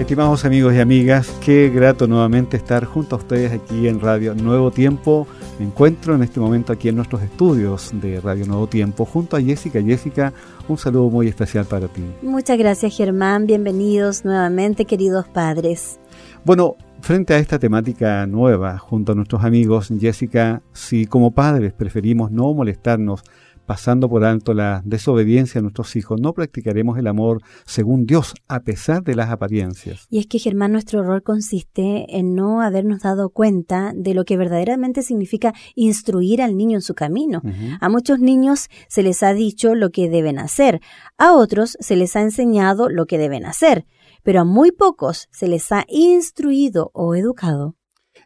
Estimados amigos y amigas, qué grato nuevamente estar junto a ustedes aquí en Radio Nuevo Tiempo. Me encuentro en este momento aquí en nuestros estudios de Radio Nuevo Tiempo junto a Jessica. Jessica, un saludo muy especial para ti. Muchas gracias Germán, bienvenidos nuevamente queridos padres. Bueno, frente a esta temática nueva, junto a nuestros amigos, Jessica, si como padres preferimos no molestarnos pasando por alto la desobediencia a nuestros hijos, no practicaremos el amor según Dios, a pesar de las apariencias. Y es que, Germán, nuestro error consiste en no habernos dado cuenta de lo que verdaderamente significa instruir al niño en su camino. A muchos niños se les ha dicho lo que deben hacer, a otros se les ha enseñado lo que deben hacer, pero a muy pocos se les ha instruido o educado.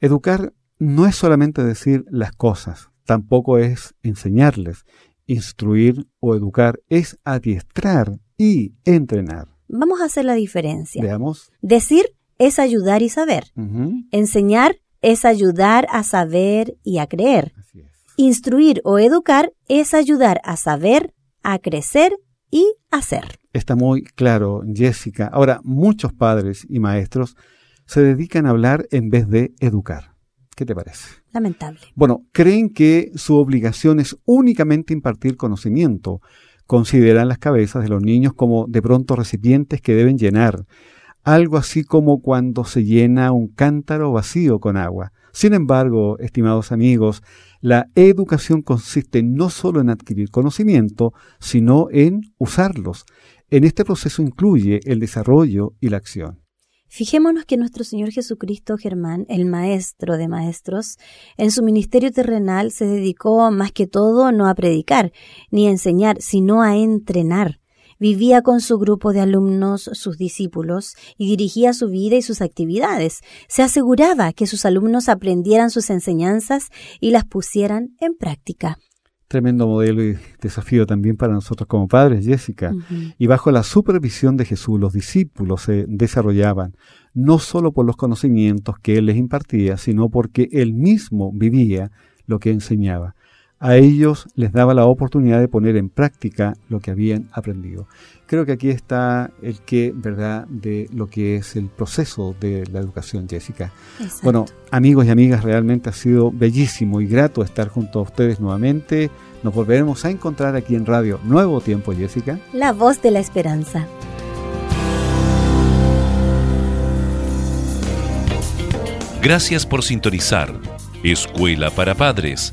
Educar no es solamente decir las cosas, tampoco es enseñarles Instruir o educar es adiestrar y entrenar. Vamos a hacer la diferencia. Veamos. Decir es ayudar y saber. Enseñar es ayudar a saber y a creer. Instruir o educar es ayudar a saber, a crecer y a ser. Está muy claro, Jessica. Ahora, muchos padres y maestros se dedican a hablar en vez de educar. ¿Qué te parece? Lamentable. Bueno, creen que su obligación es únicamente impartir conocimiento. Consideran las cabezas de los niños como de pronto recipientes que deben llenar. Algo así como cuando se llena un cántaro vacío con agua. Sin embargo, estimados amigos, la educación consiste no solo en adquirir conocimiento, sino en usarlos. En este proceso incluye el desarrollo y la acción. Fijémonos que nuestro Señor Jesucristo Germán, el Maestro de Maestros, en su ministerio terrenal se dedicó más que todo no a predicar ni a enseñar, sino a entrenar. Vivía con su grupo de alumnos, sus discípulos, y dirigía su vida y sus actividades. Se aseguraba que sus alumnos aprendieran sus enseñanzas y las pusieran en práctica tremendo modelo y desafío también para nosotros como padres, Jessica. Y bajo la supervisión de Jesús, los discípulos se desarrollaban, no solo por los conocimientos que Él les impartía, sino porque Él mismo vivía lo que enseñaba a ellos les daba la oportunidad de poner en práctica lo que habían aprendido. Creo que aquí está el que, ¿verdad?, de lo que es el proceso de la educación, Jessica. Bueno, amigos y amigas, realmente ha sido bellísimo y grato estar junto a ustedes nuevamente. Nos volveremos a encontrar aquí en Radio Nuevo Tiempo, Jessica. La voz de la esperanza. Gracias por sintonizar. Escuela para Padres